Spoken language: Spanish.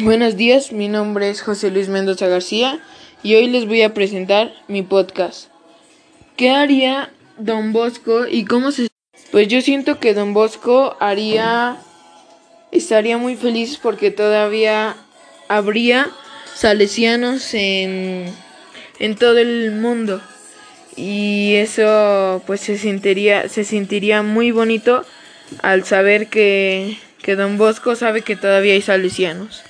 Buenos días, mi nombre es José Luis Mendoza García y hoy les voy a presentar mi podcast. ¿Qué haría Don Bosco y cómo se... Pues yo siento que Don Bosco haría... estaría muy feliz porque todavía habría salesianos en, en todo el mundo y eso pues se sentiría, se sentiría muy bonito al saber que, que Don Bosco sabe que todavía hay salesianos.